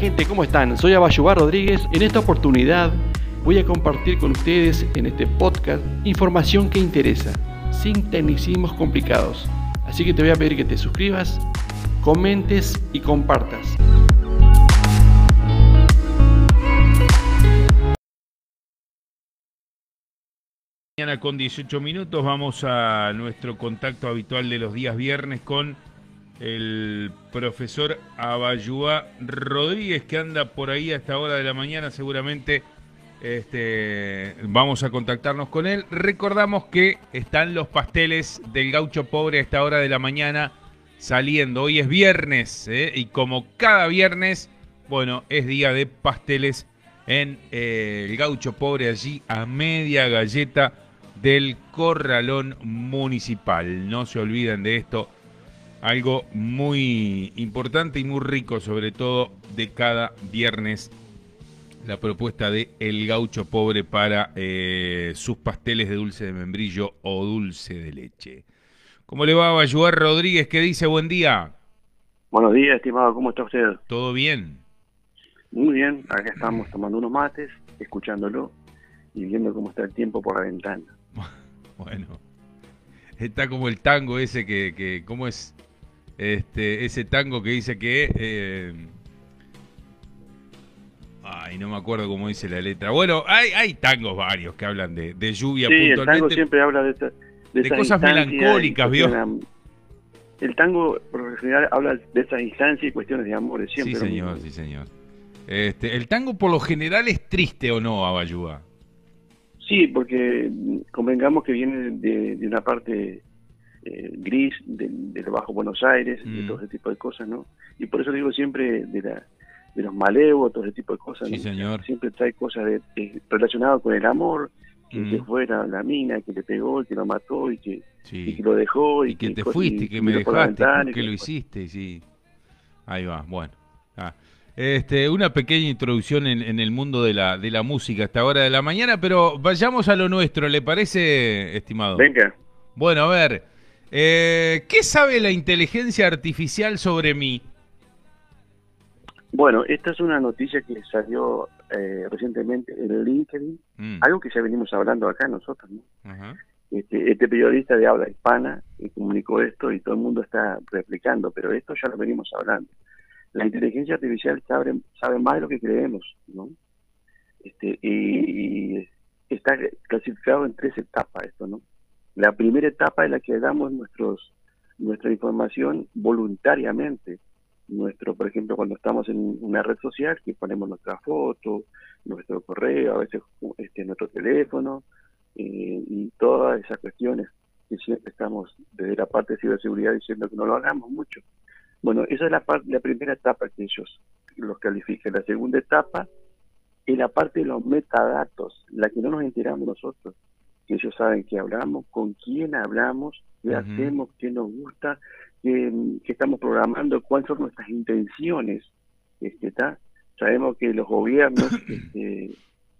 gente, ¿cómo están? Soy Abayubar Rodríguez. En esta oportunidad voy a compartir con ustedes en este podcast información que interesa, sin tecnicismos complicados. Así que te voy a pedir que te suscribas, comentes y compartas. Mañana con 18 minutos vamos a nuestro contacto habitual de los días viernes con el profesor Abayúa Rodríguez que anda por ahí a esta hora de la mañana seguramente este, vamos a contactarnos con él. Recordamos que están los pasteles del gaucho pobre a esta hora de la mañana saliendo. Hoy es viernes ¿eh? y como cada viernes, bueno, es día de pasteles en eh, el gaucho pobre allí a media galleta del corralón municipal. No se olviden de esto, algo muy importante y muy rico, sobre todo de cada viernes, la propuesta de El Gaucho Pobre para eh, sus pasteles de dulce de membrillo o dulce de leche. ¿Cómo le va a ayudar Rodríguez? ¿Qué dice? Buen día. Buenos días, estimado. ¿Cómo está usted? ¿Todo bien? Muy bien. Acá estamos tomando unos mates, escuchándolo y viendo cómo está el tiempo por la ventana. Bueno, está como el tango ese que, que ¿cómo es? Este, ese tango que dice que... Eh, ay, no me acuerdo cómo dice la letra. Bueno, hay, hay tangos varios que hablan de, de lluvia sí, el tango siempre habla de, de, de cosas melancólicas, ¿vio? El tango, por lo general, habla de esas instancias y cuestiones de amor, siempre. Sí, señor, sí, señor. Este, el tango, por lo general, es triste o no, Abayuba. Sí, porque convengamos que viene de, de una parte eh, gris del de Bajo Buenos Aires, de Mm. todo ese tipo de cosas, ¿no? Y por eso digo siempre de, la, de los malevos, todo ese tipo de cosas. Sí, ¿no? señor. Siempre trae cosas de, de- relacionadas con el amor, que Mm. se fuera la mina, que le pegó, que lo mató y que, y que lo dejó. Y, Y que te fuiste, y que me dejaste, ventana que lo hiciste, sí. Ahí va, bueno. Ah. Este, una pequeña introducción en, en el mundo de la, de la música a esta hora de la mañana, pero vayamos a lo nuestro, ¿le parece, estimado? Venga. Bueno, a ver, eh, ¿qué sabe la inteligencia artificial sobre mí? Bueno, esta es una noticia que salió eh, recientemente en LinkedIn, Mm, algo que ya venimos hablando acá nosotros, ¿no? Este, este periodista de habla hispana eh, comunicó esto y todo el mundo está replicando, pero esto ya lo venimos hablando. La inteligencia artificial sabe, sabe más de lo que creemos, ¿no? Este, y, y está clasificado en tres etapas esto, ¿no? La primera etapa es la que damos nuestros nuestra información voluntariamente. Nuestro, por ejemplo, cuando estamos en una red social, que ponemos nuestra foto, nuestro correo, a veces este, nuestro teléfono, eh, y todas esas cuestiones que siempre estamos desde la parte de ciberseguridad diciendo que no lo hagamos mucho. Bueno, esa es la, la primera etapa que ellos los califican. La segunda etapa es la parte de los metadatos, la que no nos enteramos nosotros, ellos saben que hablamos, con quién hablamos, qué hacemos, qué nos gusta, qué, qué estamos programando, cuáles son nuestras intenciones. Este, ¿está? Sabemos que los gobiernos este,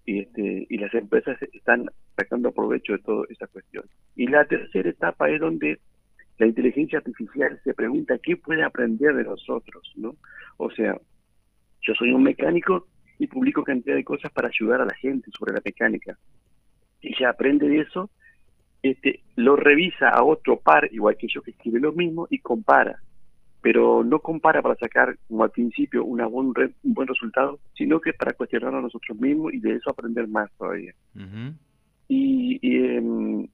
y, este, y las empresas están sacando provecho de toda esa cuestión. Y la tercera etapa es donde la inteligencia artificial se pregunta qué puede aprender de nosotros, ¿no? O sea, yo soy un mecánico y publico cantidad de cosas para ayudar a la gente sobre la mecánica. Ella aprende de eso, este, lo revisa a otro par, igual que yo, que escribe lo mismo, y compara. Pero no compara para sacar, como al principio, una buen re- un buen resultado, sino que para cuestionarlo a nosotros mismos y de eso aprender más todavía. Y, em,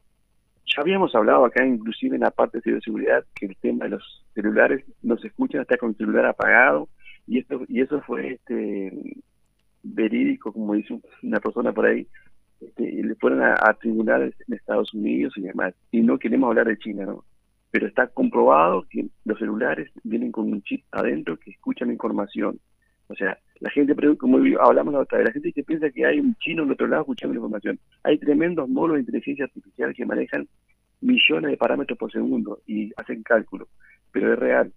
ya habíamos hablado acá, inclusive en la parte de ciberseguridad, que el tema de los celulares nos escuchan hasta con el celular apagado, y esto y eso fue este verídico, como dice una persona por ahí, este, y le fueron a, a tribunales en Estados Unidos y demás. Y no queremos hablar de China, ¿no? Pero está comprobado que los celulares vienen con un chip adentro que escuchan información. O sea, la gente, como hablamos la otra vez, la gente que piensa que hay un chino en otro lado escuchando la información. Hay tremendos modos de inteligencia artificial que manejan millones de parámetros por segundo y hacen cálculo, pero es real.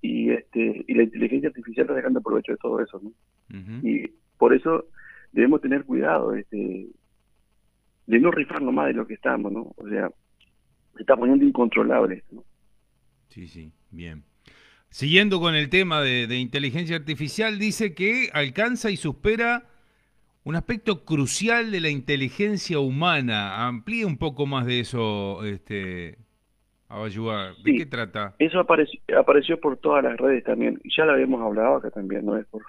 Y este y la inteligencia artificial está sacando provecho de todo eso, ¿no? Y por eso debemos tener cuidado este, de no rifarnos más de lo que estamos, ¿no? O sea, se está poniendo incontrolable esto, ¿no? Sí, sí, bien. siguiendo con el tema de, de inteligencia artificial, dice que alcanza y supera un aspecto crucial de la inteligencia humana. Amplíe un poco más de eso, este, Abayúa. ¿De qué trata? Eso apareció, apareció por todas las redes también. Ya lo habíamos hablado acá también, no es por,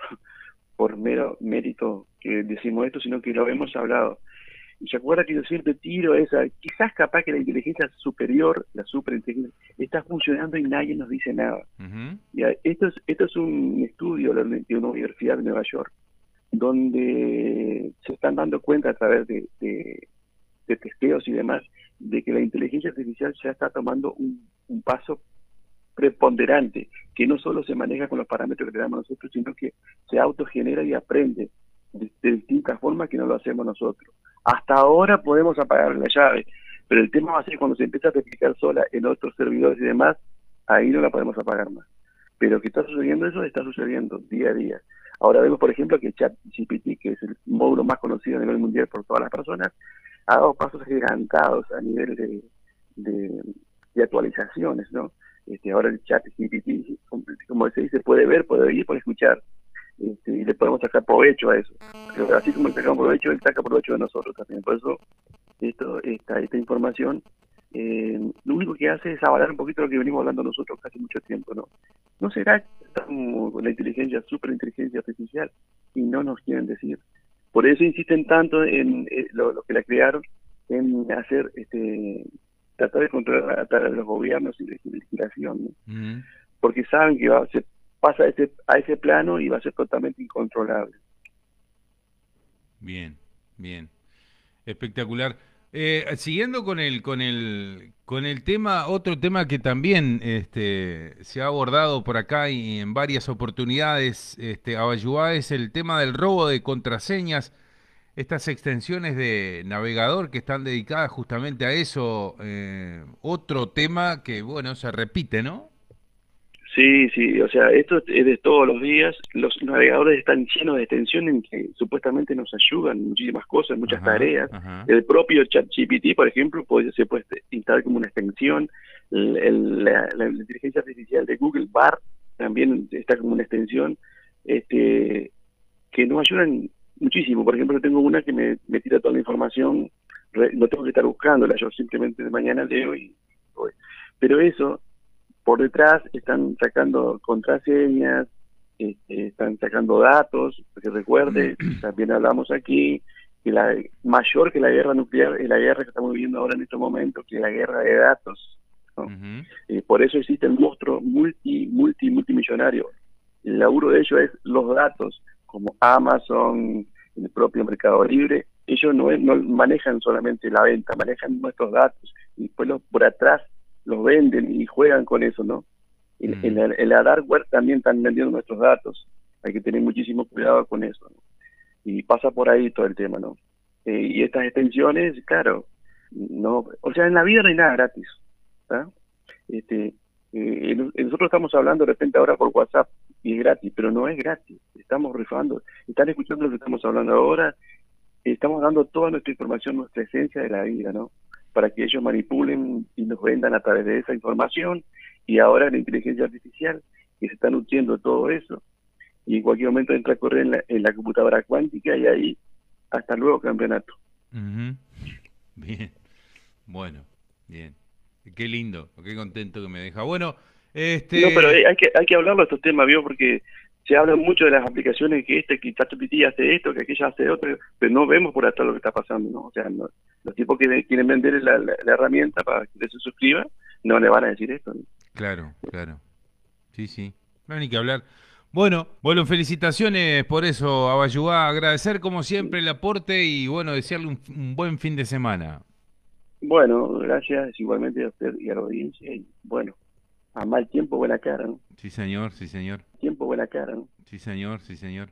por mero mérito que decimos esto, sino que lo hemos hablado. Se acuerda que yo siempre tiro esa, quizás capaz que la inteligencia superior, la superinteligencia, está funcionando y nadie nos dice nada. esto, es, esto es un estudio de una universidad de Nueva York donde se están dando cuenta a través de, testeos y demás de que la inteligencia artificial ya está tomando un, paso preponderante, que no solo se maneja con los parámetros que le damos nosotros, sino que se autogenera y aprende de, distintas formas que no lo hacemos nosotros. Hasta ahora podemos apagar la llave, pero el tema va a ser cuando se empieza a replicar sola en otros servidores y demás, ahí no la podemos apagar más. Pero que está sucediendo eso, está sucediendo día a día. Ahora vemos, por ejemplo, que ChatGPT, que es el módulo más conocido a nivel mundial por todas las personas, ha dado pasos gigantados a nivel de, de, actualizaciones, ¿no? Este, ahora el ChatGPT, como se dice, puede ver, puede oír, puede escuchar. Este, y le podemos sacar provecho a eso. Pero así como le sacamos provecho, él saca provecho de nosotros también. Por eso, esto, esta, esta información eh, lo único que hace es avalar un poquito lo que venimos hablando nosotros casi mucho tiempo, ¿no? ¿No será con la inteligencia, superinteligencia artificial? Y no nos quieren decir. Por eso insisten tanto en eh, lo, que la crearon, en hacer, este, tratar de controlar a, los gobiernos y de legislación, ¿no? Porque saben que va, se pasa a ese, a ese plano y va a ser totalmente incontrolable. Bien, bien. Espectacular. Eh, siguiendo con el, con el, con el tema, otro tema que también este, se ha abordado por acá y en varias oportunidades, este, Abayuá, es el tema del robo de contraseñas, estas extensiones de navegador que están dedicadas justamente a eso, eh, otro tema que, bueno, se repite, ¿no? Sí, sí, o sea, esto es de todos los días. Los navegadores están llenos de extensiones en que supuestamente nos ayudan en muchísimas cosas, muchas tareas. El propio ChatGPT, por ejemplo, puede, se puede instalar como una extensión. la, inteligencia artificial de Google, BAR, también está como una extensión, este, que nos ayudan muchísimo. Por ejemplo, tengo una que me, tira toda la información, no tengo que estar buscándola, yo simplemente de mañana leo y voy. Pero eso por detrás están sacando contraseñas, este, están sacando datos, porque recuerde, también hablamos aquí, que la mayor que la guerra nuclear es la guerra que estamos viviendo ahora en este momento, que es la guerra de datos. por eso existe el monstruo multi, multi, multimillonario. El laburo de ellos es los datos, como Amazon, el propio Mercado Libre. Ellos no, no manejan solamente la venta, manejan nuestros datos y después los, por atrás los venden y juegan con eso, ¿no? En, mm. la, dark web también están vendiendo nuestros datos. Hay que tener muchísimo cuidado con eso. ¿no? Y pasa por ahí todo el tema, ¿no? Eh, y estas extensiones, claro, no, o sea, en la vida no hay nada gratis. Este, eh, nosotros estamos hablando de repente ahora por WhatsApp y es gratis, pero no es gratis. Estamos rifando, están escuchando lo que estamos hablando ahora, estamos dando toda nuestra información, nuestra esencia de la vida, ¿no? Para que ellos manipulen y nos vendan a través de esa información y ahora la inteligencia artificial que se está nutriendo todo eso y en cualquier momento entra a correr en la, computadora cuántica y ahí hasta luego campeonato. Bien, bueno, bien. Qué lindo, qué contento que me deja. Bueno, este... No, pero hay que, hay que hablarlo de estos temas, ¿vio? Porque se habla mucho de las aplicaciones que este, que ChatGPT hace esto, que aquella hace otro, pero no vemos por atrás lo que está pasando, ¿no? O sea, los tipos que quieren vender la, herramienta para que se suscriba, no le van a decir esto. Claro, claro. Sí, sí. No hay ni que hablar. Bueno, bueno, felicitaciones por eso, Abayuá. Agradecer como siempre el aporte y bueno, desearle un, buen fin de semana. Bueno, gracias igualmente a usted y a la audiencia. Y bueno, a mal tiempo, buena cara, ¿no? Sí, señor, sí, señor. Tiempo, buena cara, ¿no? Sí, señor, sí, señor.